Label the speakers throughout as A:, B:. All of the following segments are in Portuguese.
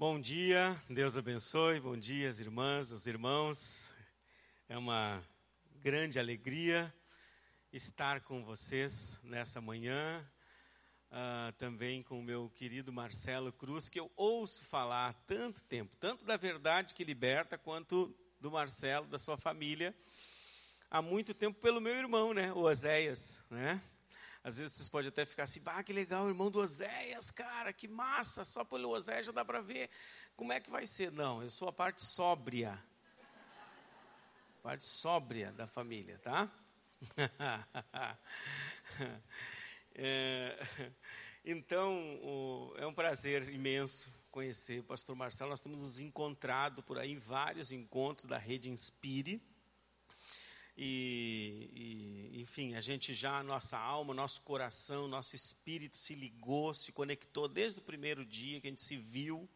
A: Bom dia, Deus abençoe. Bom dia, as irmãs, os irmãos. É uma grande alegria estar com vocês nessa manhã. Uh, também com o meu querido Marcelo Cruz, que eu ouço falar há tanto tempo, tanto da verdade que liberta, quanto do Marcelo, da sua família, há muito tempo pelo meu irmão, né, o Oséias, né? Às vezes vocês podem até ficar assim, ah, que legal, irmão do Oséias, cara, que massa, só pelo Oséias já dá para ver como é que vai ser. Não, eu sou a parte sóbria, parte sóbria da família, tá? é, então, o, é um prazer imenso conhecer o pastor Marcelo. Nós temos nos encontrado por aí, vários encontros da rede Inspire. E, e, enfim, a gente já, nossa alma, nosso coração, nosso espírito se ligou, se conectou desde o primeiro dia que a gente se viu.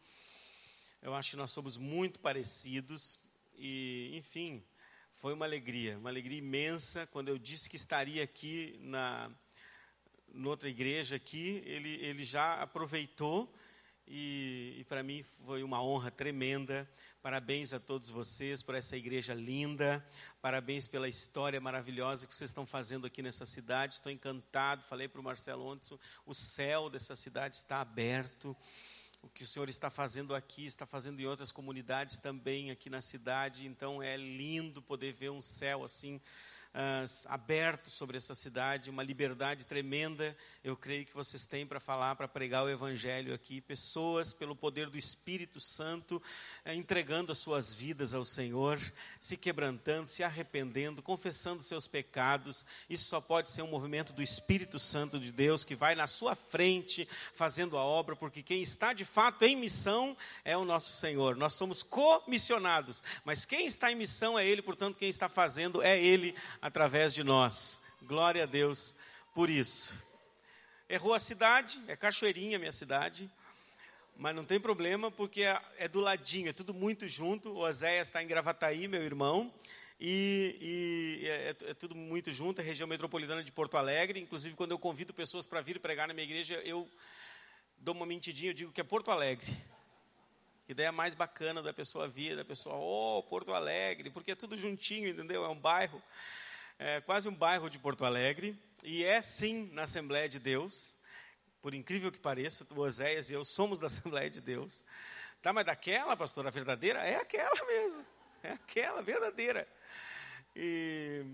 A: Eu acho que nós somos muito parecidos. E, enfim, foi uma alegria, uma alegria imensa. Quando eu disse que estaria aqui na noutra igreja aqui, ele, ele já aproveitou e, e para mim foi uma honra tremenda. Parabéns a todos vocês por essa igreja linda. Parabéns pela história maravilhosa que vocês estão fazendo aqui nessa cidade. Estou encantado. Falei para o Marcelo ontem: o céu dessa cidade está aberto. O que o Senhor está fazendo aqui, está fazendo em outras comunidades também aqui na cidade. Então é lindo poder ver um céu assim uh, aberto sobre essa cidade, uma liberdade tremenda, eu creio que vocês têm para falar, para pregar o Evangelho aqui. Pessoas, pelo poder do Espírito Santo, uh, entregando as suas vidas ao Senhor, se quebrantando, se arrependendo, confessando seus pecados. Isso só pode ser um movimento do Espírito Santo de Deus que vai na sua frente fazendo a obra, porque quem está de fato em missão é o nosso Senhor. Nós somos comissionados, mas quem está em missão é Ele, portanto, quem está fazendo é Ele através de nós. Glória a Deus por isso. Errou a cidade, é Cachoeirinha minha cidade, mas não tem problema porque é, é do ladinho, é tudo muito junto. O Oséias está em Gravataí, meu irmão, e, e é, é, tudo muito junto, é região metropolitana de Porto Alegre. Inclusive, quando eu convido pessoas para vir pregar na minha igreja, eu dou uma mentidinha, eu digo que é Porto Alegre. Ideia mais bacana da pessoa vir, da pessoa, oh, Porto Alegre, porque é tudo juntinho, entendeu? É um bairro é quase um bairro de Porto Alegre, e é sim na Assembleia de Deus, por incrível que pareça, o Oséias e eu somos da Assembleia de Deus. Tá, mas daquela, pastora, verdadeira? É aquela mesmo, é aquela verdadeira. E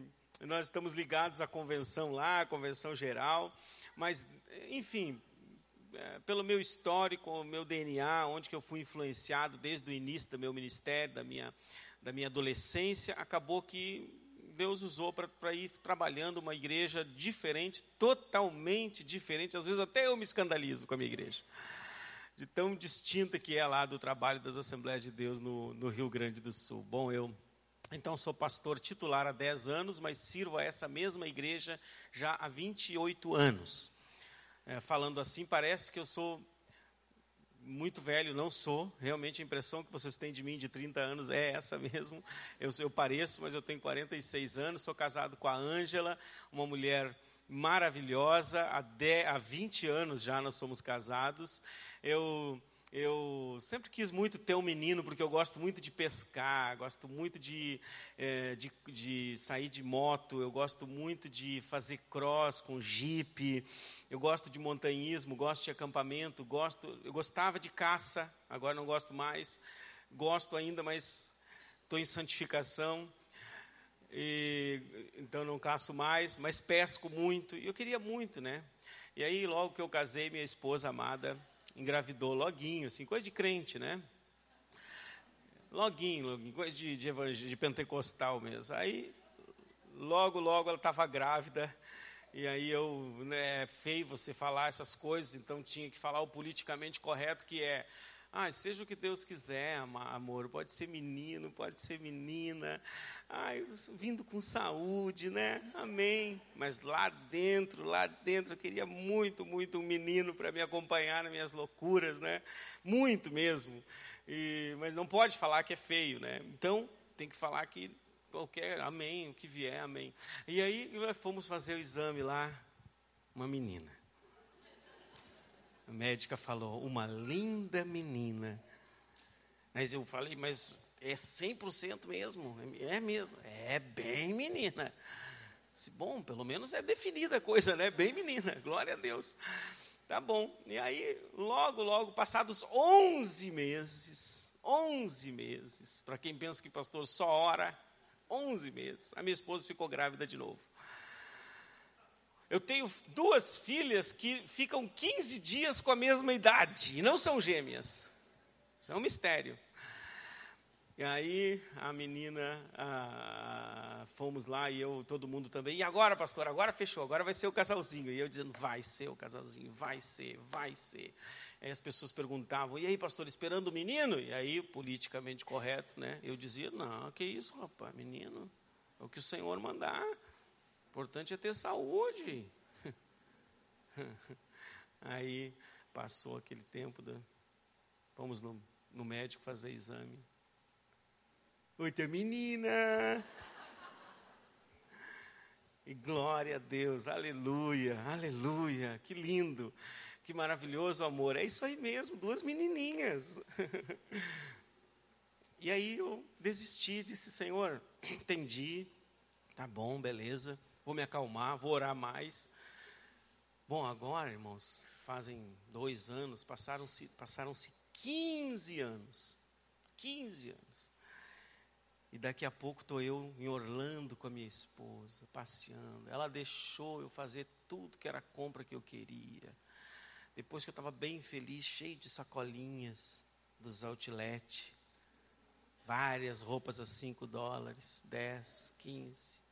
A: nós estamos ligados à convenção lá, à convenção geral, mas, enfim, é, pelo meu histórico, meu DNA, onde que eu fui influenciado desde o início do meu ministério, da minha, da minha adolescência, acabou que Deus usou para ir trabalhando uma igreja diferente, totalmente diferente. Às vezes até eu me escandalizo com a minha igreja. De tão distinta que é lá do trabalho das Assembleias de Deus no, no Rio Grande do Sul. Bom, eu então sou pastor titular há 10 anos, mas sirvo a essa mesma igreja já há 28 anos. É, falando assim, parece que eu sou muito velho, não sou. Realmente a impressão que vocês têm de mim de 30 anos é essa mesmo. Eu, eu pareço, mas eu tenho 46 anos, sou casado com a Ângela, uma mulher maravilhosa. Há, 10, há 20 anos já nós somos casados. Eu eu sempre quis muito ter um menino, porque eu gosto muito de pescar, gosto muito de, é, de, de, sair de moto, eu gosto muito de fazer cross com jipe, eu gosto de montanhismo, gosto de acampamento, gosto, eu gostava de caça, agora não gosto mais, gosto ainda, mas estou em santificação, e, então não caço mais, mas pesco muito, e eu queria muito, né? E aí, logo que eu casei, minha esposa amada, engravidou loguinho, assim, coisa de crente, né? Loguinho, loguinho coisa de, de, de pentecostal mesmo. Aí, logo, logo ela estava grávida, e aí eu, né, é feio você falar essas coisas, então tinha que falar o politicamente correto, que é ah, seja o que Deus quiser, amor. Pode ser menino, pode ser menina. Ai, vindo com saúde, né? Amém. Mas lá dentro, lá dentro, eu queria muito, muito um menino para me acompanhar nas minhas loucuras, né? Muito mesmo. E, mas não pode falar que é feio, né? Então, tem que falar que qualquer, amém, o que vier, amém. E aí, fomos fazer o exame lá, uma menina. A médica falou: uma linda menina. Mas eu falei, mas é 100% mesmo? É mesmo. É bem menina. Bom, pelo menos é definida a coisa, né? Bem menina, glória a Deus. Tá bom. E aí, logo, logo, passados 11 meses, 11 meses, para quem pensa que pastor só ora, 11 meses, a minha esposa ficou grávida de novo. Eu tenho duas filhas que ficam 15 dias com a mesma idade, e não são gêmeas. Isso é um mistério. E aí a menina, ah, fomos lá e eu, todo mundo também. E agora, pastor, agora fechou, agora vai ser o casalzinho. E eu dizendo, vai ser o casalzinho, vai ser, vai ser. Aí as pessoas perguntavam, e aí, pastor, esperando o menino? E aí, politicamente correto, né? Eu dizia, não, que isso, rapaz, menino, é o que o Senhor mandar. Importante é ter saúde. aí passou aquele tempo, da, fomos no, no médico fazer exame. Outra menina. E glória a Deus, aleluia, aleluia, que lindo, que maravilhoso amor. É isso aí mesmo, duas menininhas. e aí eu desisti, disse: Senhor, entendi, tá bom, beleza, vou me acalmar, vou orar mais. Bom, agora, irmãos, fazem dois anos, passaram-se passaram 15 anos. 15 anos. E daqui a pouco estou eu em Orlando com a minha esposa, passeando. Ela deixou eu fazer tudo que era compra que eu queria. Depois que eu estava bem feliz, cheio de sacolinhas dos outlet. Várias roupas a 5 dólares, 10, 15.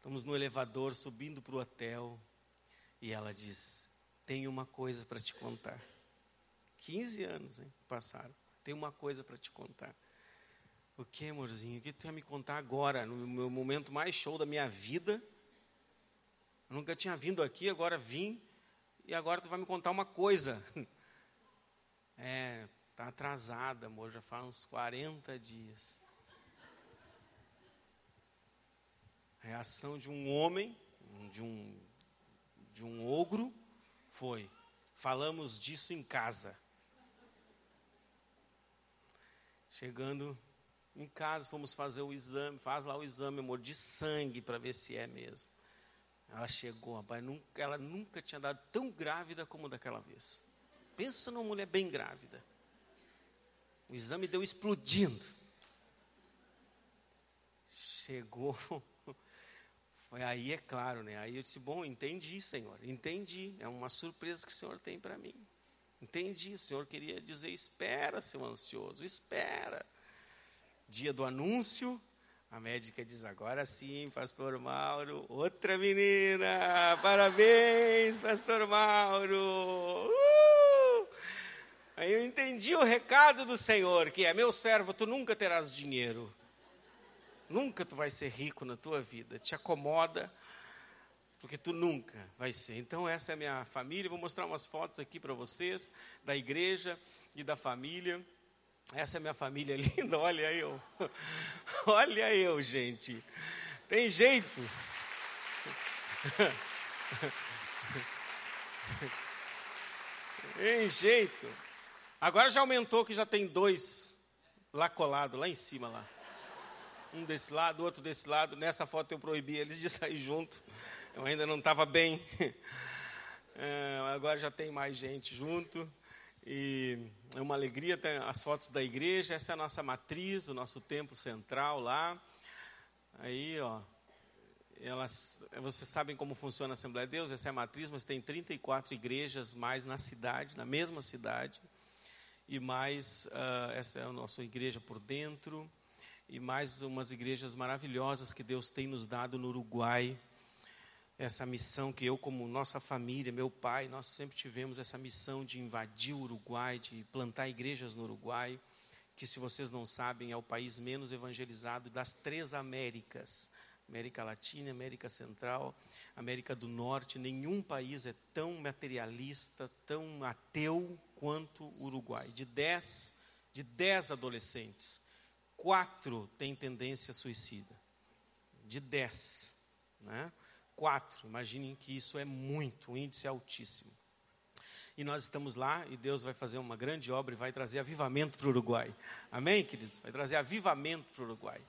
A: Estamos no elevador subindo para o hotel. E ela diz: Tenho uma coisa para te contar. 15 anos hein, passaram. Tenho uma coisa para te contar. O que, amorzinho? O que tu ia me contar agora, no meu momento mais show da minha vida? Eu nunca tinha vindo aqui, agora vim, e agora tu vai me contar uma coisa. É, tá atrasada, amor, já faz uns 40 dias. A reação de um homem, de um, de um ogro, foi: falamos disso em casa. Chegando em casa, fomos fazer o exame, faz lá o exame, amor, de sangue para ver se é mesmo. Ela chegou, rapaz, nunca, ela nunca tinha dado tão grávida como daquela vez. Pensa numa mulher bem grávida. O exame deu explodindo. Chegou. Foi aí, é claro, né? Aí eu disse: Bom, entendi, Senhor, entendi. É uma surpresa que o Senhor tem para mim. Entendi. O Senhor queria dizer: Espera, seu ansioso, espera dia do anúncio, a médica diz: agora sim, Pastor Mauro, outra menina, parabéns, Pastor Mauro. Uh! Aí eu entendi o recado do Senhor, que é: meu servo, tu nunca terás dinheiro, nunca tu vai ser rico na tua vida, te acomoda, porque tu nunca vai ser. Então, essa é a minha família. Vou mostrar umas fotos aqui para vocês da igreja e da família. Essa é minha família linda, olha eu. Olha eu, gente. Tem jeito. Tem jeito. Agora já aumentou que já tem dois lá colado, lá em cima lá. Um desse lado, outro desse lado. Nessa foto eu proibi eles de sair junto. Eu ainda não estava bem. É, agora já tem mais gente junto. E é uma alegria ter as fotos da igreja. Essa é a nossa matriz, o nosso templo central lá. Aí, ó, elas, vocês sabem como funciona a Assembleia de Deus, essa é a matriz, mas tem 34 igrejas mais na cidade, na mesma cidade. E mais, uh, essa é a nossa igreja por dentro. E mais umas igrejas maravilhosas que Deus tem nos dado no Uruguai essa missão que eu, como nossa família, meu pai, nós sempre tivemos essa missão de invadir o Uruguai, de plantar igrejas no Uruguai, que, se vocês não sabem, é o país menos evangelizado das três Américas. América Latina, América Central, América do Norte, nenhum país é tão materialista, tão ateu quanto o Uruguai. De dez, de dez adolescentes, quatro têm tendência suicida. De dez. Né? quatro. Imaginem que isso é muito, um índice altíssimo. E nós estamos lá e Deus vai fazer uma grande obra e vai trazer avivamento para o Uruguai. Amém, queridos? Vai trazer avivamento para o Uruguai.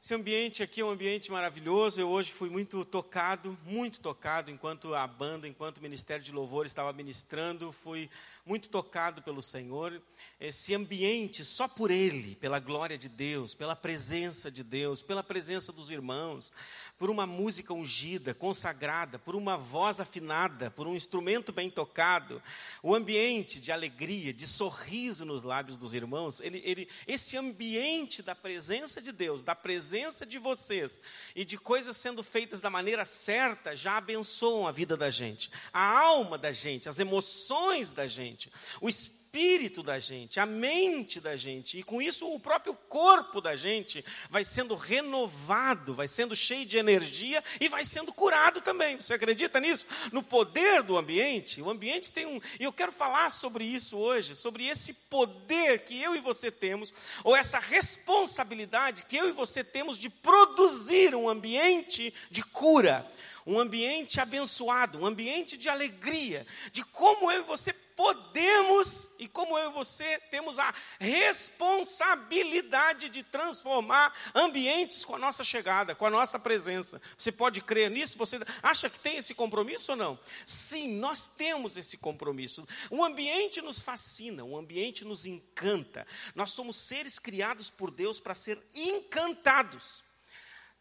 A: Esse ambiente aqui é um ambiente maravilhoso. Eu hoje fui muito tocado, muito tocado, enquanto a banda, enquanto o Ministério de Louvor estava ministrando. Fui muito tocado pelo Senhor. Esse ambiente, só por Ele, pela glória de Deus, pela presença de Deus, pela presença dos irmãos, por uma música ungida, consagrada, por uma voz afinada, por um instrumento bem tocado, o ambiente de alegria, de sorriso nos lábios dos irmãos, ele, ele, esse ambiente da presença de Deus, da presença de vocês e de coisas sendo feitas da maneira certa, já abençoam a vida da gente, a alma da gente, as emoções da gente gente, o espírito da gente, a mente da gente, e com isso o próprio corpo da gente vai sendo renovado, vai sendo cheio de energia e vai sendo curado também. Você acredita nisso? No poder do ambiente? O ambiente tem um. E eu quero falar sobre isso hoje, sobre esse poder que eu e você temos, ou essa responsabilidade que eu e você temos de produzir um ambiente de cura um ambiente abençoado, um ambiente de alegria, de como eu e você podemos e como eu e você temos a responsabilidade de transformar ambientes com a nossa chegada, com a nossa presença. Você pode crer nisso? Você acha que tem esse compromisso ou não? Sim, nós temos esse compromisso. O ambiente nos fascina, o ambiente nos encanta. Nós somos seres criados por Deus para ser encantados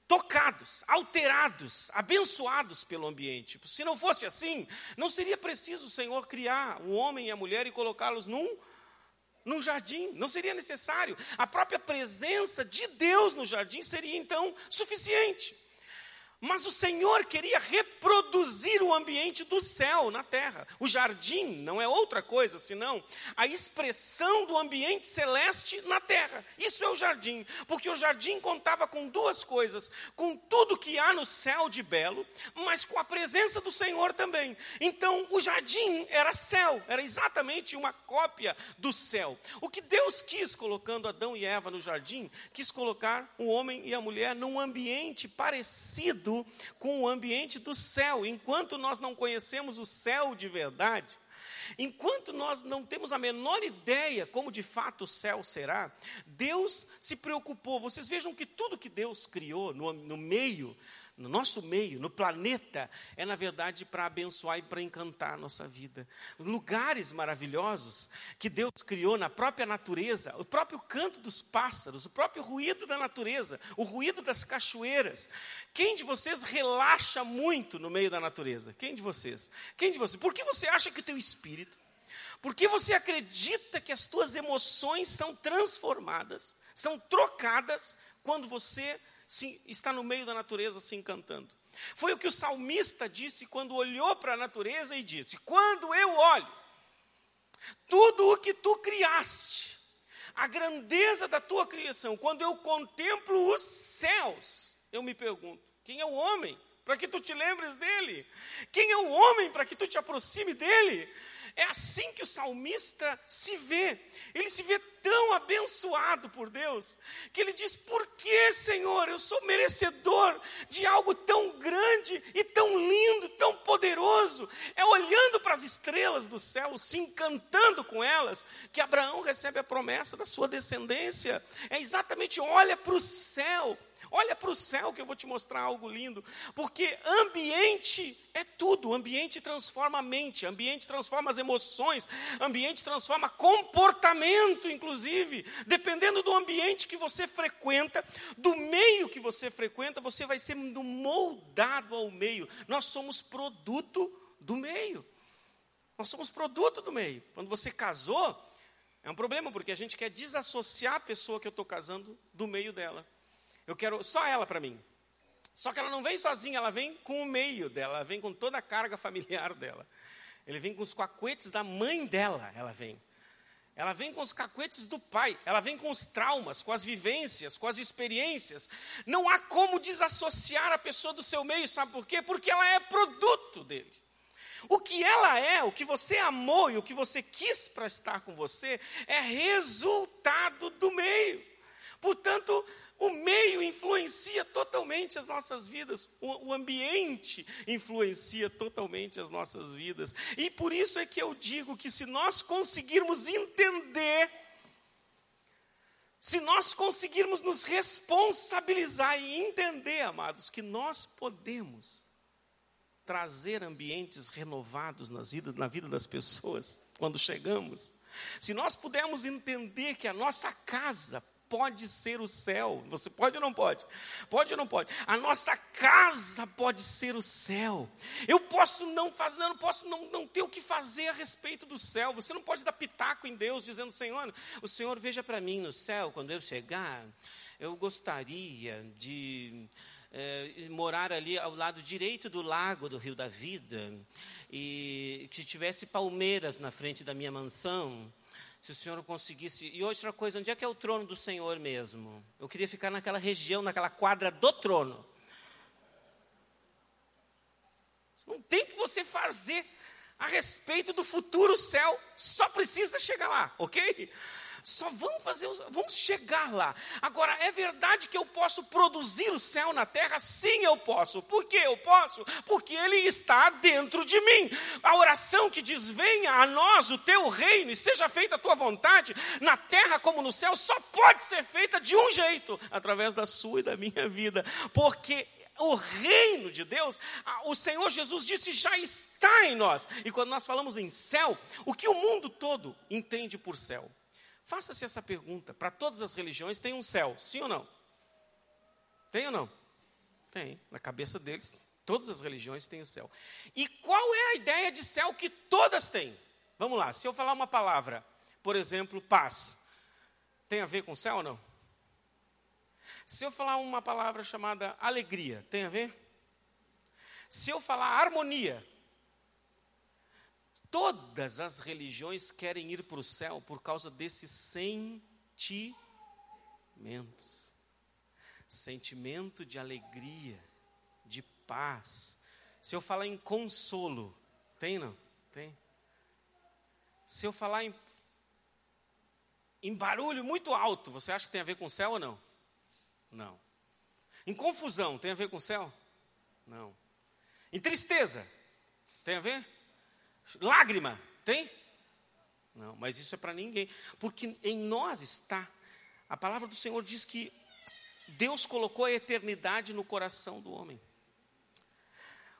A: tocados, alterados, abençoados pelo ambiente. Se não fosse assim, não seria preciso o Senhor criar o homem e a mulher e colocá-los num num jardim, não seria necessário. A própria presença de Deus no jardim seria então suficiente. Mas o Senhor queria reproduzir o ambiente do céu na terra. O jardim não é outra coisa senão a expressão do ambiente celeste na terra. Isso é o jardim, porque o jardim contava com duas coisas: com tudo que há no céu de belo, mas com a presença do Senhor também. Então, o jardim era céu, era exatamente uma cópia do céu. O que Deus quis colocando Adão e Eva no jardim, quis colocar o homem e a mulher num ambiente parecido com o ambiente do céu. Enquanto nós não conhecemos o céu de verdade, enquanto nós não temos a menor ideia como de fato o céu será, Deus se preocupou. Vocês vejam que tudo que Deus criou no, no meio no nosso meio, no planeta, é na verdade para abençoar e para encantar a nossa vida. Lugares maravilhosos que Deus criou na própria natureza, o próprio canto dos pássaros, o próprio ruído da natureza, o ruído das cachoeiras. Quem de vocês relaxa muito no meio da natureza? Quem de vocês? Quem de vocês? Por que você acha que o teu espírito por que você acredita que as tuas emoções são transformadas, são trocadas quando você se, está no meio da natureza se encantando. Foi o que o salmista disse quando olhou para a natureza e disse: Quando eu olho tudo o que tu criaste, a grandeza da tua criação, quando eu contemplo os céus, eu me pergunto: quem é o homem para que tu te lembres dele? Quem é o homem para que tu te aproxime dele? É assim que o salmista se vê. Ele se vê tão abençoado por Deus, que ele diz: Por que, Senhor, eu sou merecedor de algo tão grande e tão lindo, tão poderoso? É olhando para as estrelas do céu, se encantando com elas, que Abraão recebe a promessa da sua descendência. É exatamente olha para o céu Olha para o céu que eu vou te mostrar algo lindo. Porque ambiente é tudo. Ambiente transforma a mente, ambiente transforma as emoções, ambiente transforma comportamento, inclusive. Dependendo do ambiente que você frequenta, do meio que você frequenta, você vai sendo moldado ao meio. Nós somos produto do meio. Nós somos produto do meio. Quando você casou, é um problema, porque a gente quer desassociar a pessoa que eu estou casando do meio dela. Eu quero só ela para mim. Só que ela não vem sozinha, ela vem com o meio dela, ela vem com toda a carga familiar dela. Ele vem com os cacuetes da mãe dela, ela vem. Ela vem com os cacuetes do pai, ela vem com os traumas, com as vivências, com as experiências. Não há como desassociar a pessoa do seu meio, sabe por quê? Porque ela é produto dele. O que ela é, o que você amou e o que você quis para estar com você, é resultado do meio. Portanto, o meio influencia totalmente as nossas vidas, o, ambiente influencia totalmente as nossas vidas. E por isso é que eu digo que se nós conseguirmos entender, se nós conseguirmos nos responsabilizar e entender, amados, que nós podemos trazer ambientes renovados nas vidas, na vida das pessoas quando chegamos, se nós pudermos entender que a nossa casa pode ser o céu. Você pode ou não pode? Pode ou não pode? A nossa casa pode ser o céu. Eu posso não fazer, não posso não, não ter o que fazer a respeito do céu. Você não pode dar pitaco em Deus dizendo, Senhor, o Senhor veja para mim no céu quando eu chegar. Eu gostaria de é, morar ali ao lado direito do lago do Rio da Vida e que tivesse palmeiras na frente da minha mansão se o Senhor conseguisse. E outra coisa, onde é que é o trono do Senhor mesmo? Eu queria ficar naquela região, naquela quadra do trono. Não tem que você fazer a respeito do futuro céu, só precisa chegar lá, ok? Só vamos fazer, vamos chegar lá. Agora, é verdade que eu posso produzir o céu na terra? Sim, eu posso. Por que eu posso? Porque ele está dentro de mim. A oração que diz: Venha a nós o teu reino e seja feita a tua vontade, na terra como no céu, só pode ser feita de um jeito através da sua e da minha vida. Porque o reino de Deus, o Senhor Jesus disse, já está em nós. E quando nós falamos em céu, o que o mundo todo entende por céu? Faça-se essa pergunta. Para todas as religiões tem um céu, sim ou não? Tem ou não? Tem. Na cabeça deles, todas as religiões têm o céu. E qual é a ideia de céu que todas têm? Vamos lá, se eu falar uma palavra, por exemplo, paz, tem a ver com céu ou não? Se eu falar uma palavra chamada alegria, tem a ver? Se eu falar harmonia, Todas as religiões querem ir para o céu por causa desses sentimentos. Sentimento de alegria, de paz. Se eu falar em consolo, tem não? Tem. Se eu falar em, em barulho muito alto, você acha que tem a ver com o céu ou não? Não. Em confusão, tem a ver com o céu? Não. Em tristeza, tem a ver? Lágrima, tem? Não, mas isso é para ninguém, porque em nós está. A palavra do Senhor diz que Deus colocou a eternidade no coração do homem.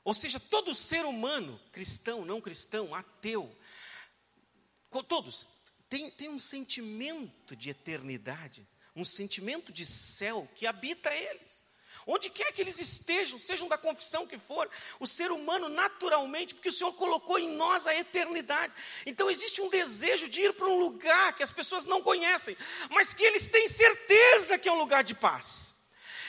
A: Ou seja, todo ser humano, cristão, não cristão, ateu, todos, tem, tem um sentimento de eternidade, um sentimento de céu que habita eles. Onde quer que eles estejam, sejam da confissão que for, o ser humano naturalmente, porque o Senhor colocou em nós a eternidade. Então existe um desejo de ir para um lugar que as pessoas não conhecem, mas que eles têm certeza que é um lugar de paz.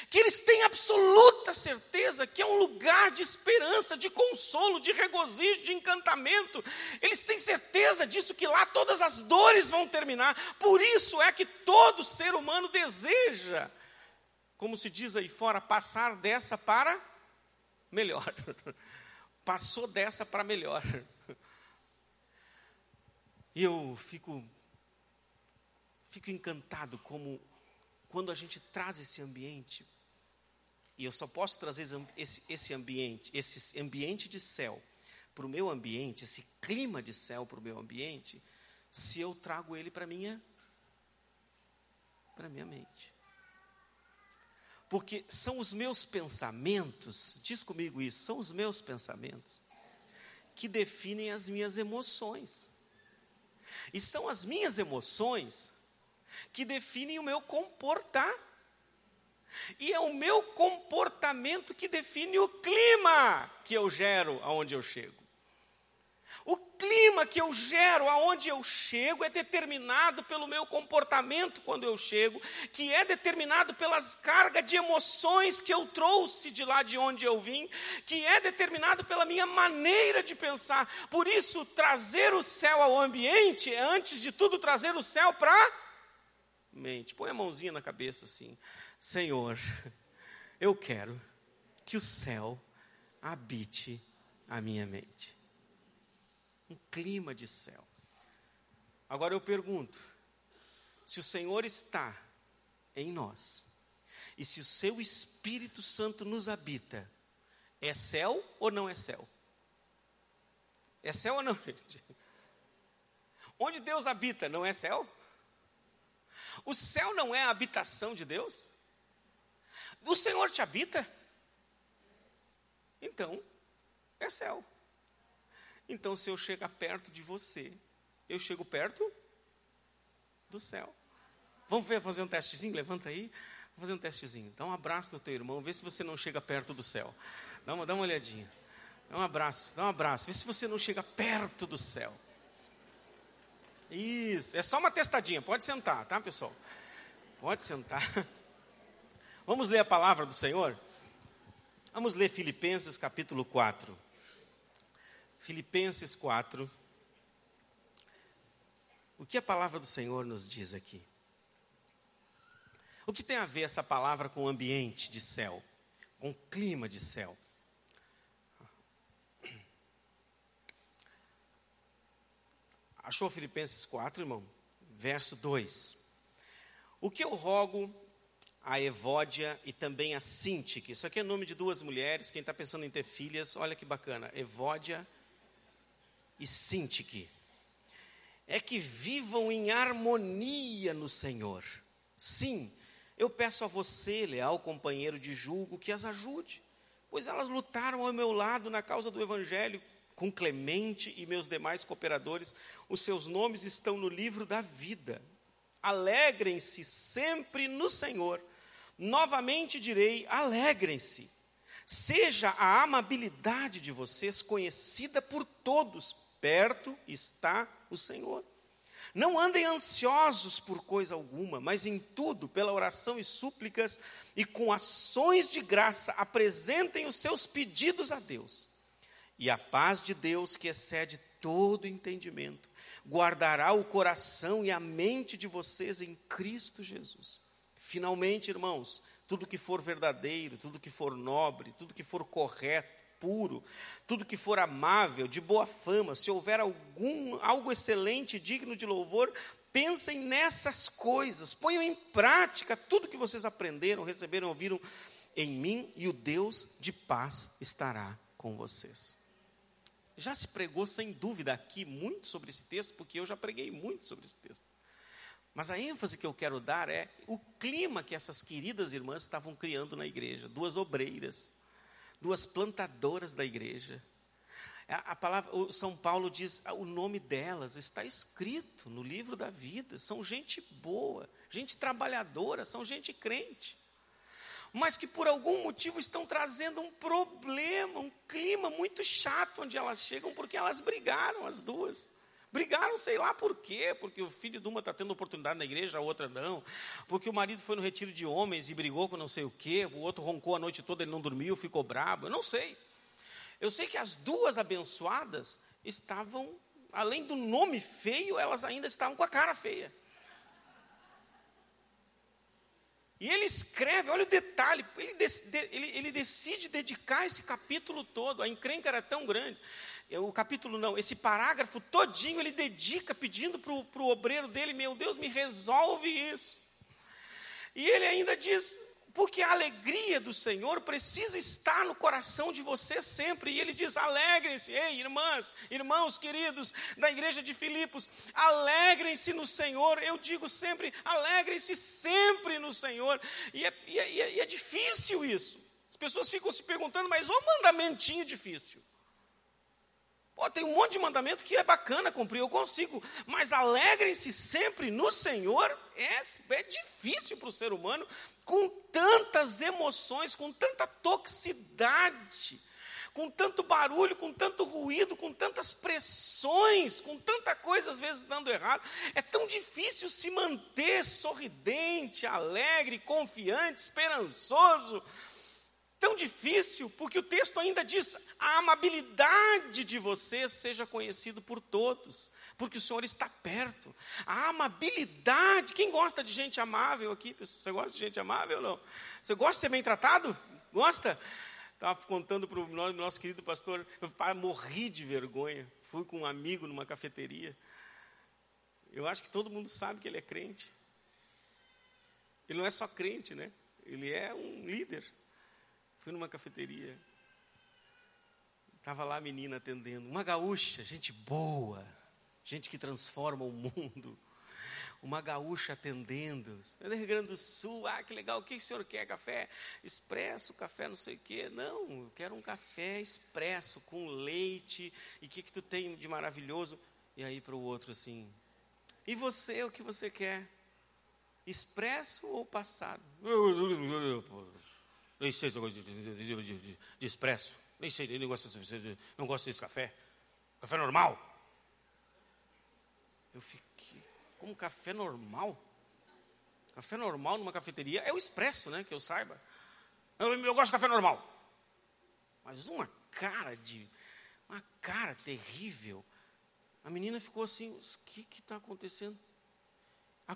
A: Que eles têm absoluta certeza que é um lugar de esperança, de consolo, de regozijo, de encantamento. Eles têm certeza disso, que lá todas as dores vão terminar. Por isso é que todo ser humano deseja como se diz aí fora, passar dessa para melhor. Passou dessa para melhor. E eu fico fico encantado como quando a gente traz esse ambiente, e eu só posso trazer esse, esse ambiente, esse ambiente de céu para o meu ambiente, esse clima de céu para o meu ambiente, se eu trago ele para minha para minha mente. Porque são os meus pensamentos, diz comigo isso, são os meus pensamentos que definem as minhas emoções. E são as minhas emoções que definem o meu comportar. E é o meu comportamento que define o clima que eu gero aonde eu chego. O clima que eu gero aonde eu chego é determinado pelo meu comportamento quando eu chego, que é determinado pelas cargas de emoções que eu trouxe de lá de onde eu vim, que é determinado pela minha maneira de pensar. Por isso, trazer o céu ao ambiente é, antes de tudo, trazer o céu para mente. Põe a mãozinha na cabeça assim: Senhor, eu quero que o céu habite a minha mente clima de céu. Agora eu pergunto: se o Senhor está em nós. E se o seu Espírito Santo nos habita, é céu ou não é céu? É céu ou não, gente? Onde Deus habita, não é céu? O céu não é a habitação de Deus? O Senhor te habita? Então, é céu. Então, se eu chegar perto de você, eu chego perto do céu. Vamos ver, fazer um testezinho? Levanta aí. Vamos fazer um testezinho. Dá um abraço no teu irmão, vê se você não chega perto do céu. Dá uma, dá uma olhadinha. Dá um abraço, dá um abraço. Vê se você não chega perto do céu. Isso, é só uma testadinha. Pode sentar, tá, pessoal? Pode sentar. Vamos ler a palavra do Senhor? Vamos ler Filipenses capítulo 4. Filipenses 4. O que a palavra do Senhor nos diz aqui? O que tem a ver essa palavra com o ambiente de céu, com o clima de céu? Achou Filipenses 4, irmão? Verso 2. O que eu rogo a Evódia e também a Sintique. Isso aqui é nome de duas mulheres. Quem está pensando em ter filhas, olha que bacana. Evódia e Sintique. É que vivam em harmonia no Senhor. Sim, eu peço a você, leal companheiro de julgo, que as ajude, pois elas lutaram ao meu lado na causa do Evangelho com Clemente e meus demais cooperadores. Os seus nomes estão no livro da vida. Alegrem-se sempre no Senhor. Novamente direi: alegrem-se. Seja a amabilidade de vocês conhecida por todos, perto está o Senhor. Não andem ansiosos por coisa alguma, mas em tudo, pela oração e súplicas e com ações de graça, apresentem os seus pedidos a Deus. E a paz de Deus, que excede todo entendimento, guardará o coração e a mente de vocês em Cristo Jesus. Finalmente, irmãos, tudo que for verdadeiro, tudo que for nobre, tudo que for correto, puro, tudo que for amável, de boa fama, se houver algum algo excelente, digno de louvor, pensem nessas coisas, ponham em prática tudo que vocês aprenderam, receberam, ouviram em mim, e o Deus de paz estará com vocês. Já se pregou sem dúvida aqui muito sobre esse texto, porque eu já preguei muito sobre esse texto. Mas a ênfase que eu quero dar é o clima que essas queridas irmãs estavam criando na igreja. Duas obreiras, duas plantadoras da igreja. A, palavra, o São Paulo diz, o nome delas está escrito no livro da vida. São gente boa, gente trabalhadora, são gente crente. Mas que por algum motivo estão trazendo um problema, um clima muito chato onde elas chegam, porque elas brigaram, as duas. Brigaram, sei lá por quê, porque o filho de uma está tendo oportunidade na igreja, a outra não. Porque o marido foi no retiro de homens e brigou com não sei o quê, o outro roncou a noite toda, ele não dormiu, ficou brabo. Eu não sei. Eu sei que as duas abençoadas estavam, além do nome feio, elas ainda estavam com a cara feia. E ele escreve, olha o detalhe, ele, ele, ele, decide dedicar esse capítulo todo, a encrenca era tão grande. O capítulo não, esse parágrafo todinho ele dedica pedindo para o obreiro dele, meu Deus, me resolve isso. E ele ainda diz, porque a alegria do Senhor precisa estar no coração de você sempre. E ele diz: alegrem-se, ei, irmãs, irmãos queridos da igreja de Filipos, alegrem-se no Senhor. Eu digo sempre: alegrem-se sempre no Senhor. E é, e, é, e é difícil isso. As pessoas ficam se perguntando, mas o mandamentinho difícil. Pô, tem um monte de mandamento que é bacana cumprir, eu consigo. Mas alegrem-se sempre no Senhor. É, é difícil para o ser humano, com tantas emoções, com tanta toxicidade, com tanto barulho, com tanto ruído, com tantas pressões, com tanta coisa às vezes dando errado. É tão difícil se manter sorridente, alegre, confiante, esperançoso tão difícil, porque o texto ainda diz: a amabilidade de vocês seja conhecido por todos, porque o Senhor está perto. A amabilidade, quem gosta de gente amável aqui, pessoal? Você gosta de gente amável ou não? Você gosta de ser bem tratado? Gosta? Estava contando para o nosso querido pastor, eu morri de vergonha. Fui com um amigo numa cafeteria. Eu acho que todo mundo sabe que ele é crente. Ele não é só crente, né? Ele é um líder. Fui numa cafeteria. Estava lá a menina atendendo. Uma gaúcha, gente boa. Gente que transforma o mundo. Uma gaúcha atendendo. Eu do Rio Grande do Sul. Ah, que legal. O que o senhor quer? Café expresso, café não sei o quê. Não, eu quero um café expresso com leite. E o que, que tu tem de maravilhoso? E aí para o outro assim. E você, o que você quer? Expresso ou passado? Nem sei se eu gosto de, expresso. Nem sei, nem gosto não gosto desse café. Café normal. Eu fiquei, como café normal? Café normal numa cafeteria é o expresso, né? Que eu saiba. Eu, eu gosto de café normal. Mas uma cara de. Uma cara terrível. A menina ficou assim: o que está acontecendo?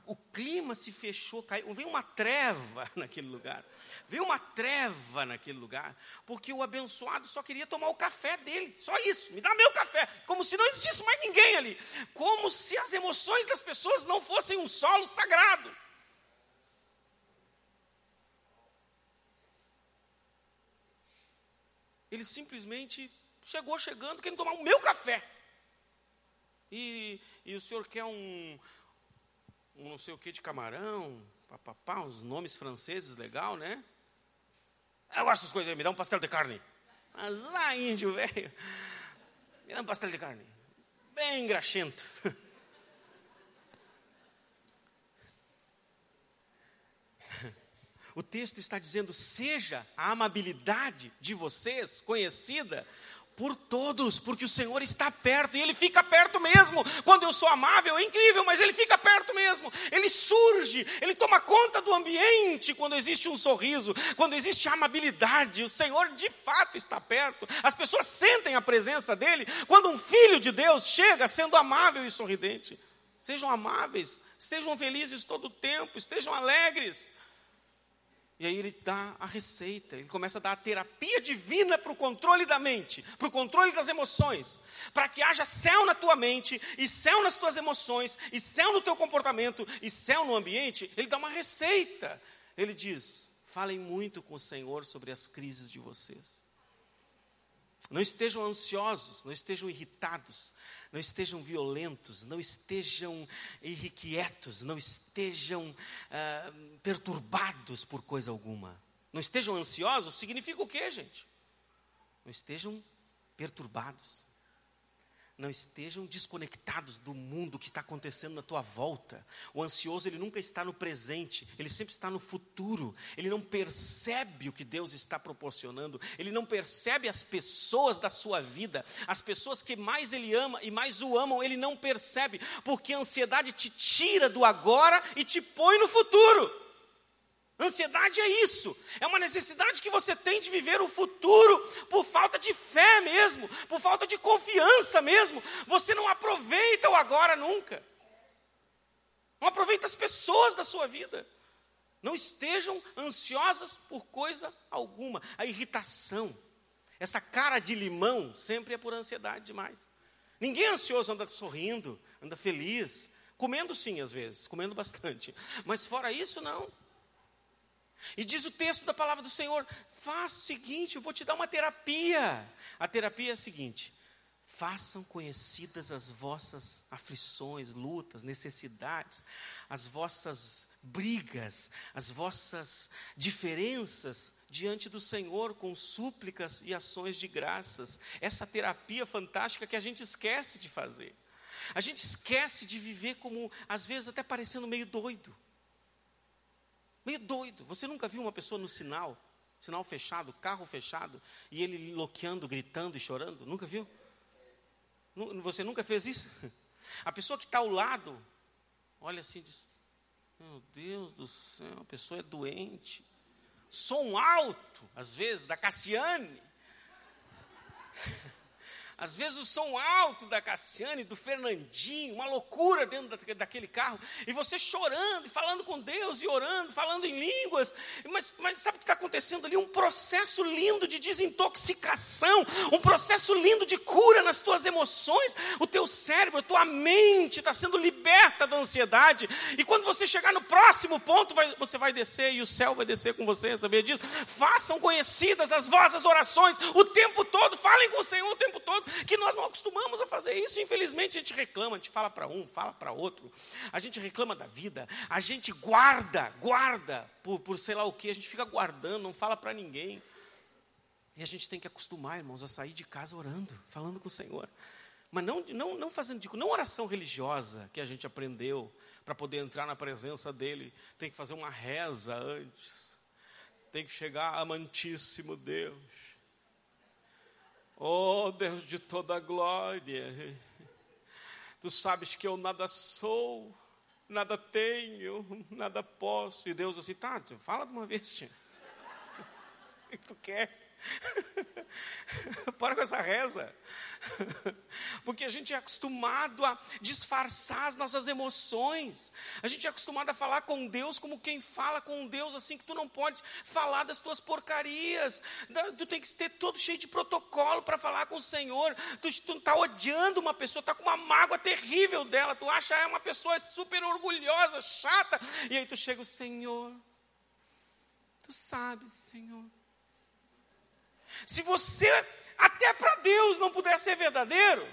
A: O clima se fechou, caiu, veio uma treva naquele lugar. Veio uma treva naquele lugar, porque o abençoado só queria tomar o café dele, só isso, me dá meu café, como se não existisse mais ninguém ali, como se as emoções das pessoas não fossem um solo sagrado. Ele simplesmente chegou chegando, querendo tomar o meu café. E, e o senhor quer um, um não sei o que de camarão, papapá, uns nomes franceses legal, né? Eu gosto dessas coisas aí, me dá um pastel de carne. Mas lá, índio, velho, me dá um pastel de carne. Bem graxento. O texto está dizendo: seja a amabilidade de vocês conhecida por todos, porque o Senhor está perto e Ele fica perto mesmo. Quando eu sou amável, é incrível, mas Ele fica perto mesmo. Ele surge, Ele toma conta do ambiente quando existe um sorriso, quando existe amabilidade. O Senhor de fato está perto. As pessoas sentem a presença dEle quando um filho de Deus chega sendo amável e sorridente. Sejam amáveis, estejam felizes todo o tempo, estejam alegres. E aí ele dá a receita, ele começa a dar a terapia divina para o controle da mente, para o controle das emoções, para que haja céu na tua mente, e céu nas tuas emoções, e céu no teu comportamento, e céu no ambiente. Ele dá uma receita. Ele diz: falem muito com o Senhor sobre as crises de vocês. Não estejam ansiosos, não estejam irritados, não estejam violentos, não estejam irrequietos, não estejam ah, perturbados por coisa alguma. Não estejam ansiosos significa o quê, gente? Não estejam perturbados não estejam desconectados do mundo que está acontecendo na tua volta. O ansioso, ele nunca está no presente, ele sempre está no futuro. Ele não percebe o que Deus está proporcionando, ele não percebe as pessoas da sua vida, as pessoas que mais ele ama e mais o amam, ele não percebe, porque a ansiedade te tira do agora e te põe no futuro. Ansiedade é isso, é uma necessidade que você tem de viver o futuro por falta de fé mesmo, por falta de confiança mesmo. Você não aproveita o agora nunca, não aproveita as pessoas da sua vida. Não estejam ansiosas por coisa alguma. A irritação, essa cara de limão, sempre é por ansiedade demais. Ninguém é ansioso anda sorrindo, anda feliz, comendo sim às vezes, comendo bastante, mas fora isso, não. E diz o texto da palavra do Senhor: faça o seguinte, eu vou te dar uma terapia. A terapia é a seguinte: façam conhecidas as vossas aflições, lutas, necessidades, as vossas brigas, as vossas diferenças diante do Senhor com súplicas e ações de graças. Essa terapia fantástica que a gente esquece de fazer. A gente esquece de viver como, às vezes, até parecendo meio doido. Meio doido. Você nunca viu uma pessoa no sinal, sinal fechado, carro fechado, e ele loqueando, gritando e chorando? Nunca viu? Você nunca fez isso? A pessoa que está ao lado, olha assim e diz: Meu Deus do céu, a pessoa é doente. Som alto, às vezes, da Cassiane. Às vezes o som alto da Cassiane, do Fernandinho, uma loucura dentro da, daquele carro, e você chorando, e falando com Deus, e orando, falando em línguas. Mas, mas sabe o que está acontecendo ali? Um processo lindo de desintoxicação, um processo lindo de cura nas tuas emoções. O teu cérebro, a tua mente está sendo liberta da ansiedade. E quando você chegar no próximo ponto, vai, você vai descer e o céu vai descer com você, sabia disso? Façam conhecidas as vossas orações o tempo todo, falem com o Senhor o tempo todo que nós não acostumamos a fazer isso. Infelizmente, a gente reclama, a gente fala para um, fala para outro, a gente reclama da vida, a gente guarda, guarda por, por sei lá o que, a gente fica guardando, não fala para ninguém. E a gente tem que acostumar, irmãos, a sair de casa orando, falando com o Senhor. Mas não, não, não fazendo de não oração religiosa que a gente aprendeu para poder entrar na presença dele. Tem que fazer uma reza antes. Tem que chegar amantíssimo Deus. Oh Deus de toda glória, tu sabes que eu nada sou, nada tenho, nada posso. E Deus assim, tá, fala de uma vez, tia. O que tu quer? Para com essa reza. Porque a gente é acostumado a disfarçar as nossas emoções. A gente é acostumado a falar com Deus como quem fala com Deus, assim que tu não pode falar das tuas porcarias. Tu tem que ter todo cheio de protocolo para falar com o Senhor. Tu está odiando uma pessoa, está com uma mágoa terrível dela. Tu acha é uma pessoa super orgulhosa, chata. E aí tu chega, o Senhor. Tu sabes, Senhor se você, até para Deus, não puder ser verdadeiro,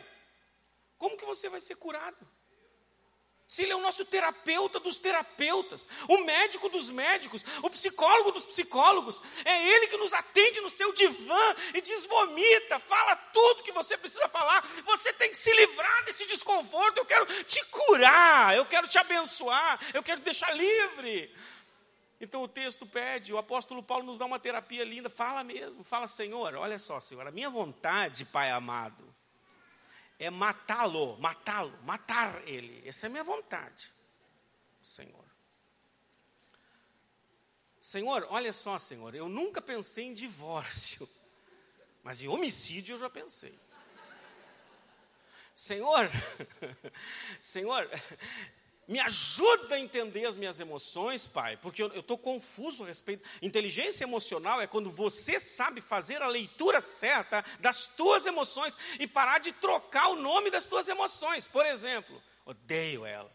A: como que você vai ser curado? Se ele é o nosso terapeuta dos terapeutas, o médico dos médicos, o psicólogo dos psicólogos, é ele que nos atende no seu divã e diz: vomita, fala tudo que você precisa falar. Você tem que se livrar desse desconforto. Eu quero te curar, eu quero te abençoar, eu quero te deixar livre. Então o texto pede, o apóstolo Paulo nos dá uma terapia linda, fala mesmo, fala, Senhor, olha só, Senhor, a minha vontade, Pai amado, é matá-lo, matá-lo, matar ele. Essa é a minha vontade, Senhor. Senhor, olha só, Senhor, eu nunca pensei em divórcio, mas em homicídio eu já pensei. Senhor, Senhor, me ajuda a entender as minhas emoções, pai, porque eu estou confuso a respeito. Inteligência emocional é quando você sabe fazer a leitura certa das tuas emoções e parar de trocar o nome das tuas emoções. Por exemplo, odeio ela.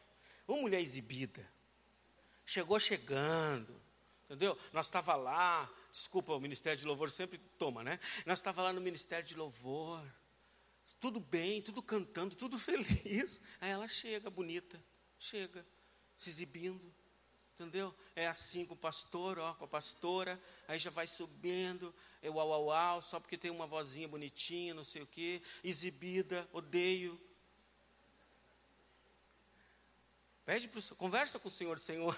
A: Uma mulher exibida. Chegou chegando, entendeu? Nós estava lá, desculpa, o Ministério de Louvor sempre toma, né? Nós estava lá no Ministério de Louvor, tudo bem, tudo cantando, tudo feliz. Aí ela chega, bonita chega, se exibindo. Entendeu? É assim com o pastor, ó, com a pastora, aí já vai subindo, é uau, uau, uau, só porque tem uma vozinha bonitinha, não sei o quê, exibida, odeio. Pede pro, conversa com o Senhor, Senhor.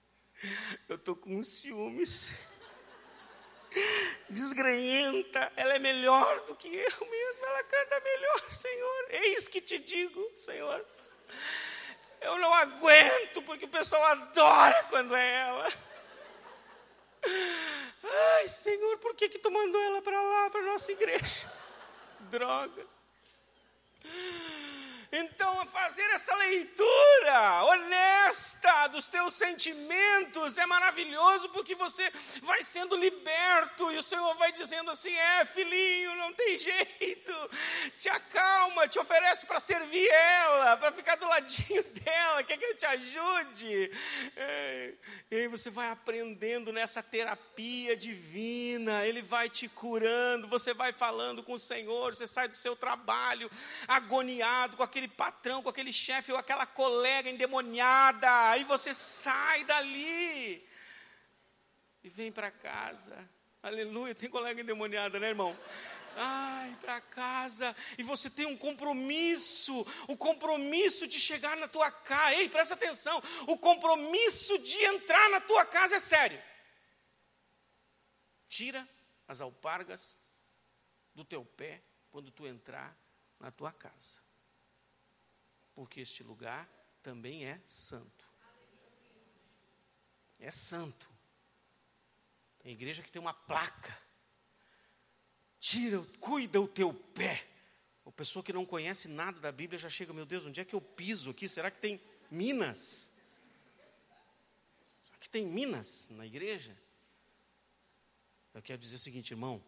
A: Eu estou com ciúmes. Desgranhenta, ela é melhor do que eu mesmo, ela canta melhor, Senhor. Eis que te digo, Senhor. Eu não aguento, porque o pessoal adora quando é ela. Ai, Senhor, por que, que tu mandou ela para lá, para nossa igreja? Droga. Então, fazer essa leitura honesta dos teus sentimentos é maravilhoso porque você vai sendo liberto e o Senhor vai dizendo assim: é, filhinho, não tem jeito, te acalma, te oferece para servir ela, para ficar do ladinho dela, quer que eu te ajude? É, e aí você vai aprendendo nessa terapia divina, Ele vai te curando, você vai falando com o Senhor, você sai do seu trabalho agoniado com aquele aquele patrão, com aquele chefe ou aquela colega endemoniada, aí você sai dali e vem para casa. Aleluia, tem colega endemoniada, né, irmão? Ai, para casa, e você tem um compromisso, o compromisso de chegar na tua casa. Ei, presta atenção, o compromisso de entrar na tua casa é sério. Tira as alpargas do teu pé quando tu entrar na tua casa porque este lugar também é santo. É santo. Tem igreja que tem uma placa. Tira, cuida o teu pé, A pessoa que não conhece nada da Bíblia já chega, meu Deus, onde é que eu piso aqui? Será que tem Minas? Será que tem Minas na igreja? Eu quero dizer o seguinte, irmão: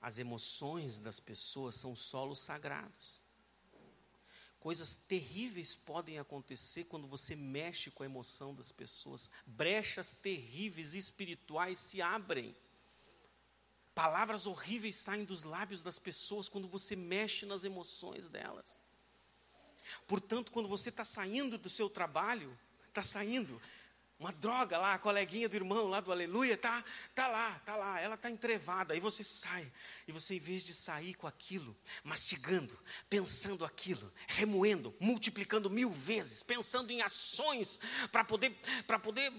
A: as emoções das pessoas são solos sagrados. Coisas terríveis podem acontecer quando você mexe com a emoção das pessoas. Brechas terríveis espirituais se abrem. Palavras horríveis saem dos lábios das pessoas quando você mexe nas emoções delas. Portanto, quando você está saindo do seu trabalho, está saindo, uma droga lá, a coleguinha do irmão lá do aleluia, tá, tá lá, tá lá, ela tá entrevada. Aí você sai, e você em vez de sair com aquilo, mastigando, pensando aquilo, remoendo, multiplicando mil vezes, pensando em ações para poder, poder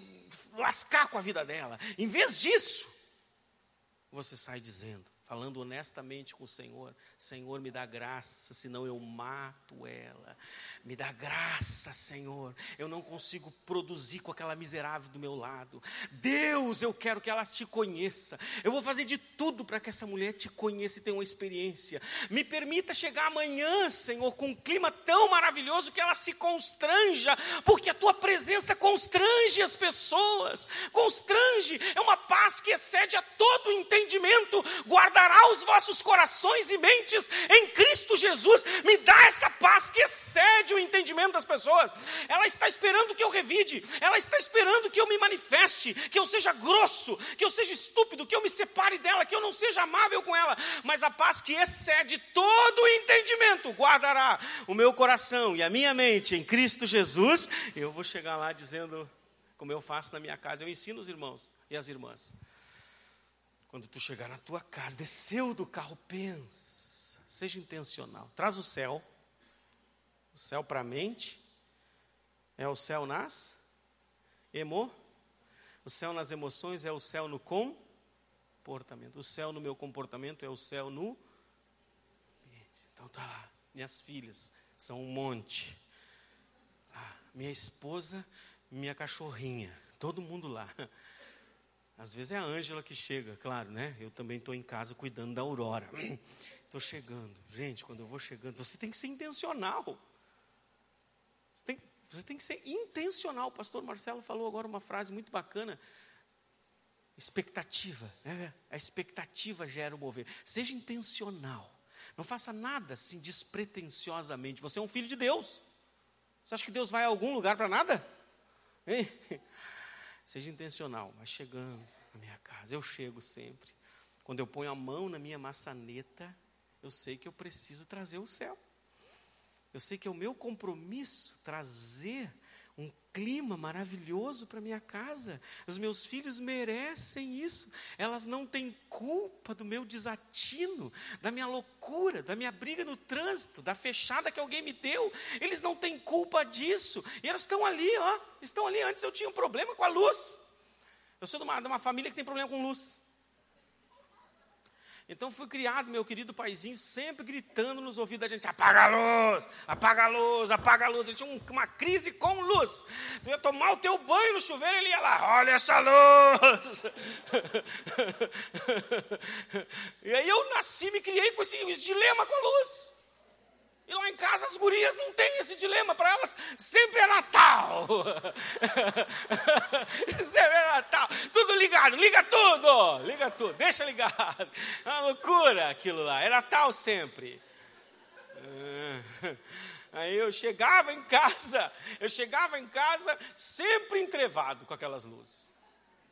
A: lascar com a vida dela. Em vez disso, você sai dizendo: falando honestamente com o Senhor: Senhor, me dá graça, senão eu mato ela. Me dá graça, Senhor. Eu não consigo produzir com aquela miserável do meu lado. Deus, eu quero que ela te conheça. Eu vou fazer de tudo para que essa mulher te conheça e tenha uma experiência. Me permita chegar amanhã, Senhor, com um clima tão maravilhoso que ela se constranja, porque a tua presença constrange as pessoas. Constrange. É uma paz que excede a todo entendimento. Guardará os vossos corações e mentes em Cristo Jesus. Me dá essa paz que excede o entendimento das pessoas. Ela está esperando que eu revide, ela está esperando que eu me manifeste, que eu seja grosso, que eu seja estúpido, que eu me separe dela, que eu não seja amável com ela. Mas a paz que excede todo o entendimento guardará o meu coração e a minha mente em Cristo Jesus. Eu vou chegar lá dizendo, como eu faço na minha casa, eu ensino os irmãos e as irmãs. Quando tu chegar na tua casa, desceu do carro, pensa, seja intencional, traz o céu o céu para a mente é o céu nas emo. O céu nas emoções é o céu no comportamento. O céu no meu comportamento é o céu no. Então tá lá. Minhas filhas são um monte. Ah, minha esposa, minha cachorrinha. Todo mundo lá. Às vezes é a Ângela que chega, claro, né? Eu também estou em casa cuidando da Aurora. Estou chegando. Gente, quando eu vou chegando, você tem que ser intencional. Você tem, você tem que ser intencional. O pastor Marcelo falou agora uma frase muito bacana. Expectativa. Né? A expectativa gera o mover. Seja intencional. Não faça nada assim despretensiosamente. Você é um filho de Deus. Você acha que Deus vai a algum lugar para nada? Hein? Seja intencional, mas chegando na minha casa, eu chego sempre. Quando eu ponho a mão na minha maçaneta, eu sei que eu preciso trazer o céu. Eu sei que é o meu compromisso trazer um clima maravilhoso para minha casa. Os meus filhos merecem isso. Elas não têm culpa do meu desatino, da minha loucura, da minha briga no trânsito, da fechada que alguém me deu. Eles não têm culpa disso. E elas estão ali, ó, estão ali. Antes eu tinha um problema com a luz. Eu sou de uma, de uma família que tem problema com luz. Então fui criado, meu querido paizinho, sempre gritando nos ouvidos da gente: apaga a luz, apaga a luz, apaga a luz. Ele tinha uma crise com luz. Tu ia tomar o teu banho no chuveiro, ele ia lá: olha essa luz. e aí eu nasci, me criei com esse, dilema com a luz. E lá em casa as gurias não têm esse dilema, para elas sempre é Natal. sempre é Natal. Tudo ligado, liga tudo, liga tudo, deixa ligado. É uma loucura aquilo lá, é Natal sempre. Aí eu chegava em casa, eu chegava em casa sempre entrevado com aquelas luzes.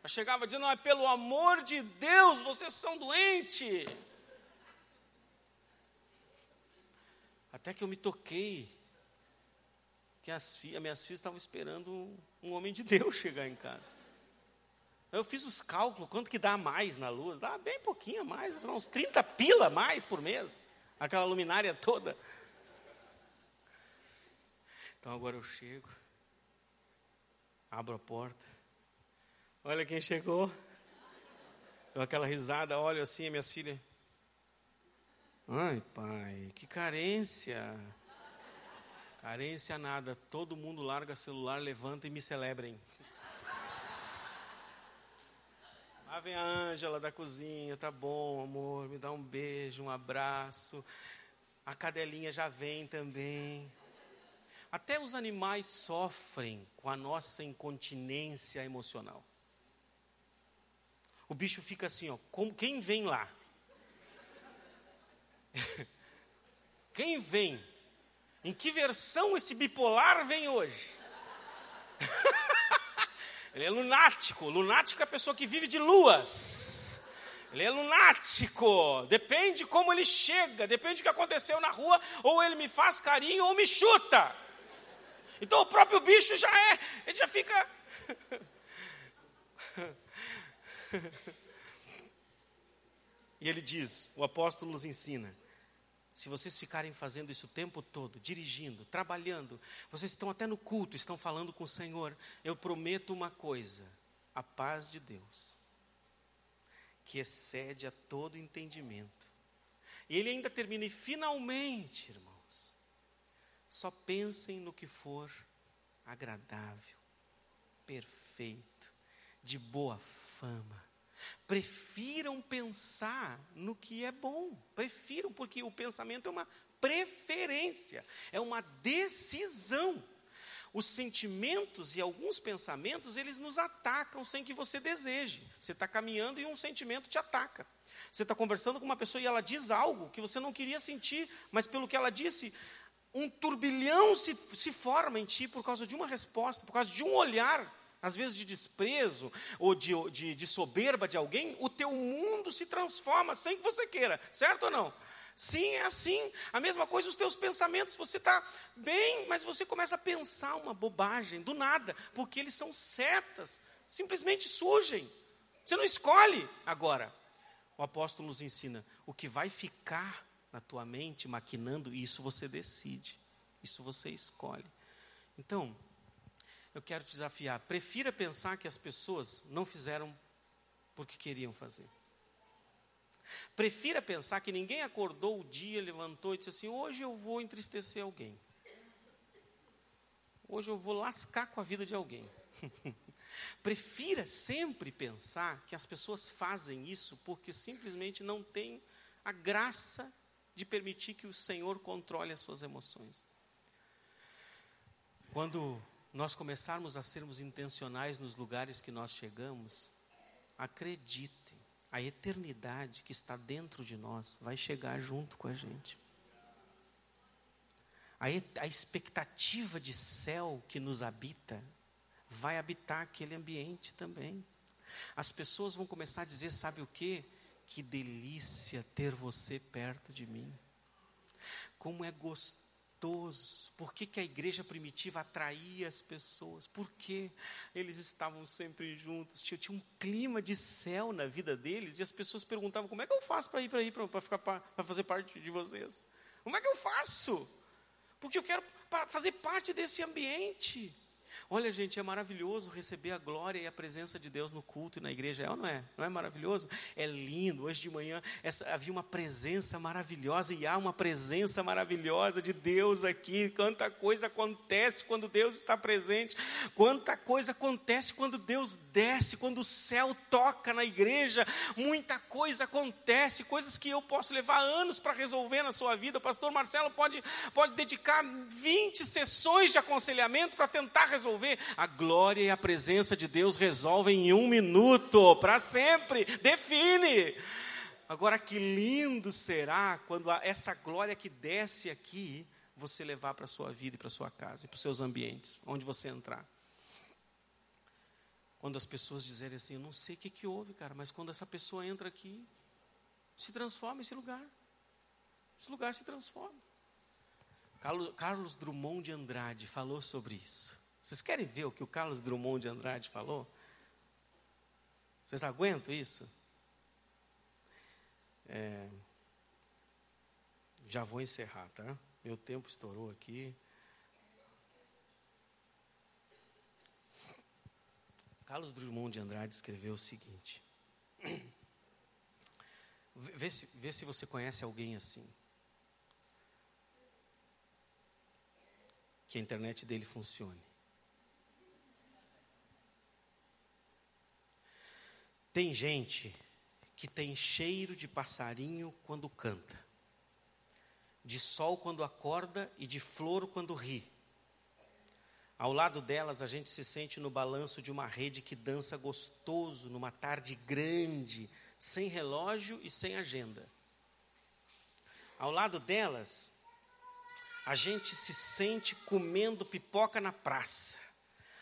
A: Eu chegava dizendo, não, pelo amor de Deus, vocês são doentes. Até que eu me toquei que as, minhas filhas estavam esperando um, homem de Deus chegar em casa. Eu fiz os cálculos, quanto que dá mais na luz? Dá bem pouquinho mais, uns 30 pila mais por mês. Aquela luminária toda. Então agora eu chego, abro a porta. Olha quem chegou. Deu aquela risada, olho assim, minhas filhas. Ai, pai, que carência. Carência nada. Todo mundo larga celular, levanta e me celebrem. Lá vem a Ângela da cozinha, tá bom, amor, me dá um beijo, um abraço. A cadelinha já vem também. Até os animais sofrem com a nossa incontinência emocional. O bicho fica assim, ó, como, quem vem lá? quem vem? Em que versão esse bipolar vem hoje? Ele é lunático. Lunático é a pessoa que vive de luas. Ele é lunático. Depende como ele chega, depende do que aconteceu na rua, ou ele me faz carinho ou me chuta. Então o próprio bicho já é, ele já fica. e ele diz: o apóstolo nos ensina. Se vocês ficarem fazendo isso o tempo todo, dirigindo, trabalhando, vocês estão até no culto, estão falando com o Senhor, eu prometo uma coisa: a paz de Deus, que excede a todo entendimento. E ele ainda termina, e finalmente, irmãos, só pensem no que for agradável, perfeito, de boa fama. Prefiram pensar no que é bom. Prefiram, porque o pensamento é uma preferência, é uma decisão. Os sentimentos e alguns pensamentos, eles nos atacam sem que você deseje. Você está caminhando e um sentimento te ataca. Você está conversando com uma pessoa e ela diz algo que você não queria sentir, mas pelo que ela disse, um turbilhão se, se forma em ti por causa de uma resposta, por causa de um olhar, às vezes de desprezo ou de, de, de soberba de alguém, o teu mundo se transforma sem que você queira, certo ou não? Sim, é assim. A mesma coisa os teus pensamentos. Você está bem, mas você começa a pensar uma bobagem do nada, porque eles são setas, simplesmente surgem. Você não escolhe. Agora, o apóstolo nos ensina: o que vai ficar na tua mente maquinando, isso você decide, isso você escolhe. Então, eu quero te desafiar, prefira pensar que as pessoas não fizeram porque queriam fazer. Prefira pensar que ninguém acordou o dia, levantou e disse assim: hoje eu vou entristecer alguém. Hoje eu vou lascar com a vida de alguém. Prefira sempre pensar que as pessoas fazem isso porque simplesmente não têm a graça de permitir que o Senhor controle as suas emoções. Quando nós começarmos a sermos intencionais nos lugares que nós chegamos, acreditem, a eternidade que está dentro de nós vai chegar junto com a gente. A, a expectativa de céu que nos habita vai habitar aquele ambiente também. As pessoas vão começar a dizer: sabe o que? Que delícia ter você perto de mim. Como é gostoso. Por que, que a igreja primitiva atraía as pessoas? Porque eles estavam sempre juntos. Tinha, tinha um clima de céu na vida deles. E as pessoas perguntavam: como é que eu faço para ir para ir para ficar para fazer parte de vocês? Como é que eu faço? Porque eu quero fazer parte desse ambiente. Olha, gente, é maravilhoso receber a glória e a presença de Deus no culto e na igreja, é ou não é? Não é maravilhoso? É lindo. Hoje de manhã essa, havia uma presença maravilhosa e há uma presença maravilhosa de Deus aqui. Quanta coisa acontece quando Deus está presente, quanta coisa acontece quando Deus desce, quando o céu toca na igreja. Muita coisa acontece, coisas que eu posso levar anos para resolver na sua vida. O pastor Marcelo pode, pode dedicar 20 sessões de aconselhamento para tentar resolver resolver. A glória e a presença de Deus resolvem em um minuto, para sempre. Define. Agora, que lindo será quando essa glória que desce aqui, você levar para a sua vida e para a sua casa, e para os seus ambientes, onde você entrar. Quando as pessoas dizerem assim, eu não sei o que, que houve, cara, mas quando essa pessoa entra aqui, se transforma esse lugar. Esse lugar se transforma. Carlos Drummond de Andrade falou sobre isso. Vocês querem ver o que o Carlos Drummond de Andrade falou? Vocês aguentam isso? É, já vou encerrar, tá? Meu tempo estourou aqui. Carlos Drummond de Andrade escreveu o seguinte: vê se, vê se você conhece alguém assim. Que a internet dele funcione. Tem gente que tem cheiro de passarinho quando canta, de sol quando acorda e de flor quando ri. Ao lado delas, a gente se sente no balanço de uma rede que dança gostoso numa tarde grande, sem relógio e sem agenda. Ao lado delas, a gente se sente comendo pipoca na praça,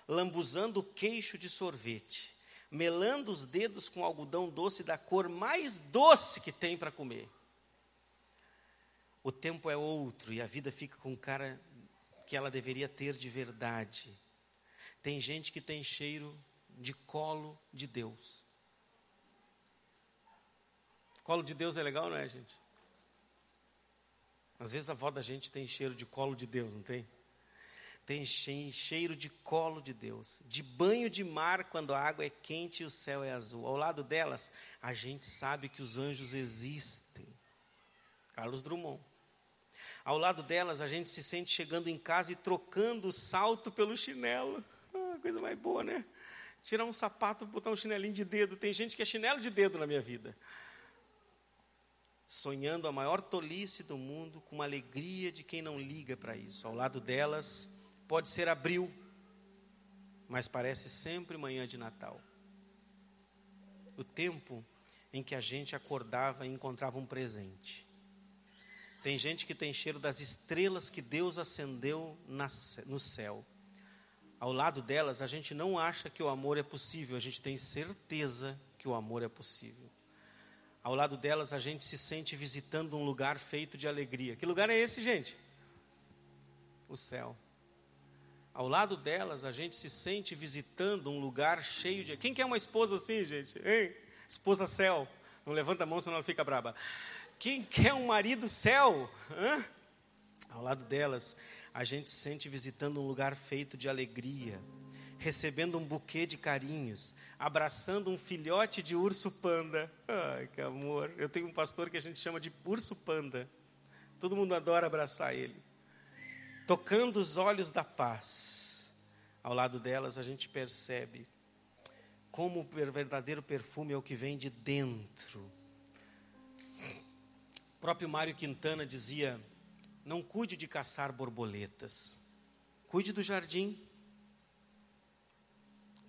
A: lambuzando o queixo de sorvete, melando os dedos com algodão doce da cor mais doce que tem para comer. O tempo é outro e a vida fica com cara que ela deveria ter de verdade. Tem gente que tem cheiro de colo de Deus. Colo de Deus é legal, não é, gente? Às vezes a avó da gente tem cheiro de colo de Deus, não tem? Tem cheiro de colo de Deus, de banho de mar quando a água é quente e o céu é azul. Ao lado delas, a gente sabe que os anjos existem. Carlos Drummond. Ao lado delas, a gente se sente chegando em casa e trocando o salto pelo chinelo. Ah, coisa mais boa, né? Tirar um sapato, botar um chinelinho de dedo. Tem gente que é chinelo de dedo na minha vida. Sonhando a maior tolice do mundo, com uma alegria de quem não liga para isso. Ao lado delas, pode ser abril, mas parece sempre manhã de Natal. O tempo em que a gente acordava e encontrava um presente. Tem gente que tem cheiro das estrelas que Deus acendeu no céu. Ao lado delas, a gente não acha que o amor é possível, a gente tem certeza que o amor é possível. Ao lado delas, a gente se sente visitando um lugar feito de alegria. Que lugar é esse, gente? O céu. Ao lado delas, a gente se sente visitando um lugar cheio de. Quem quer uma esposa assim, gente? Hein? Esposa céu. Não levanta a mão, senão ela fica braba. Quem quer um marido céu? Hã? Ao lado delas, a gente se sente visitando um lugar feito de alegria, recebendo um buquê de carinhos, abraçando um filhote de urso panda. Ai, que amor. Eu tenho um pastor que a gente chama de urso panda. Todo mundo adora abraçar ele. Tocando os olhos da paz. Ao lado delas, a gente percebe como o verdadeiro perfume é o que vem de dentro o próprio Mário Quintana dizia: não cuide de caçar borboletas, cuide do jardim.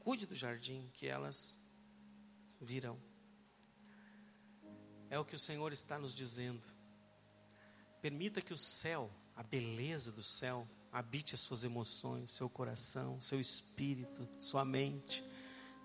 A: Cuide do jardim, que elas virão. É o que o Senhor está nos dizendo. Permita que o céu, a beleza do céu, habite as suas emoções, seu coração, seu espírito, sua mente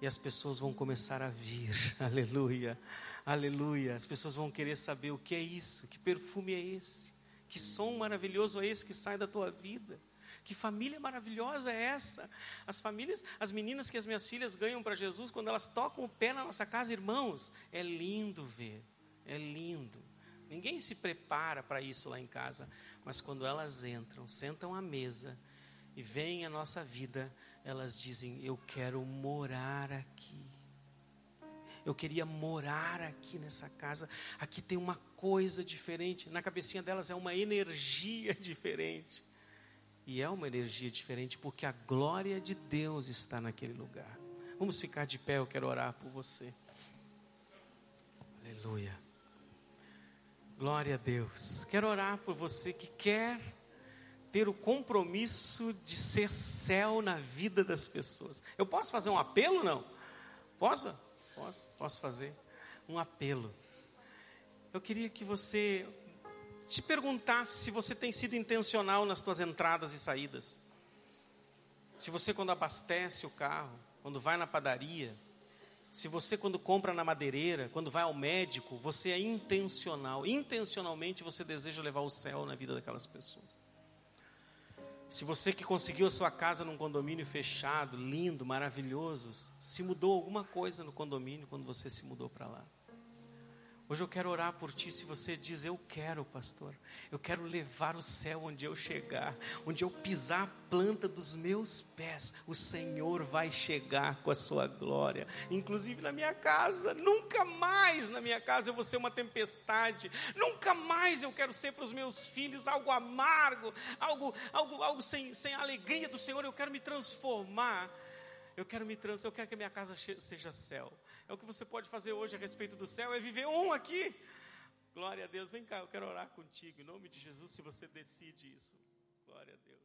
A: e as pessoas vão começar a vir. Aleluia, aleluia. As pessoas vão querer saber o que é isso, que perfume é esse, que som maravilhoso é esse que sai da tua vida. Que família maravilhosa é essa? As famílias, as meninas que as minhas filhas ganham para Jesus, quando elas tocam o pé na nossa casa, irmãos, é lindo ver, é lindo. Ninguém se prepara para isso lá em casa, mas quando elas entram, sentam à mesa e veem a nossa vida, elas dizem: Eu quero morar aqui. Eu queria morar aqui nessa casa. Aqui tem uma coisa diferente. Na cabecinha delas é uma energia diferente. E é uma energia diferente porque a glória de Deus está naquele lugar. Vamos ficar de pé, eu quero orar por você. Aleluia. Glória a Deus. Quero orar por você que quer ter o compromisso de ser céu na vida das pessoas. Eu posso fazer um apelo não? Posso? Posso, posso fazer um apelo. Eu queria que você te perguntasse se você tem sido intencional nas suas entradas e saídas. Se você quando abastece o carro, quando vai na padaria, se você quando compra na madeireira, quando vai ao médico, você é intencional, intencionalmente você deseja levar o céu na vida daquelas pessoas. Se você que conseguiu a sua casa num condomínio fechado, lindo, maravilhoso, se mudou alguma coisa no condomínio quando você se mudou para lá. Hoje eu quero orar por ti. Se você diz, Eu quero, pastor, eu quero levar o céu onde eu chegar, onde eu pisar a planta dos meus pés, o Senhor vai chegar com a sua glória, inclusive na minha casa. Nunca mais na minha casa eu vou ser uma tempestade, nunca mais eu quero ser para os meus filhos algo amargo, algo, algo, algo sem, sem alegria do Senhor. Eu quero me transformar. Eu quero me trans, eu quero que a minha casa seja céu. É o que você pode fazer hoje a respeito do céu, é viver um aqui. Glória a Deus. Vem cá, eu quero orar contigo. Em nome de Jesus, se você decide isso. Glória a Deus.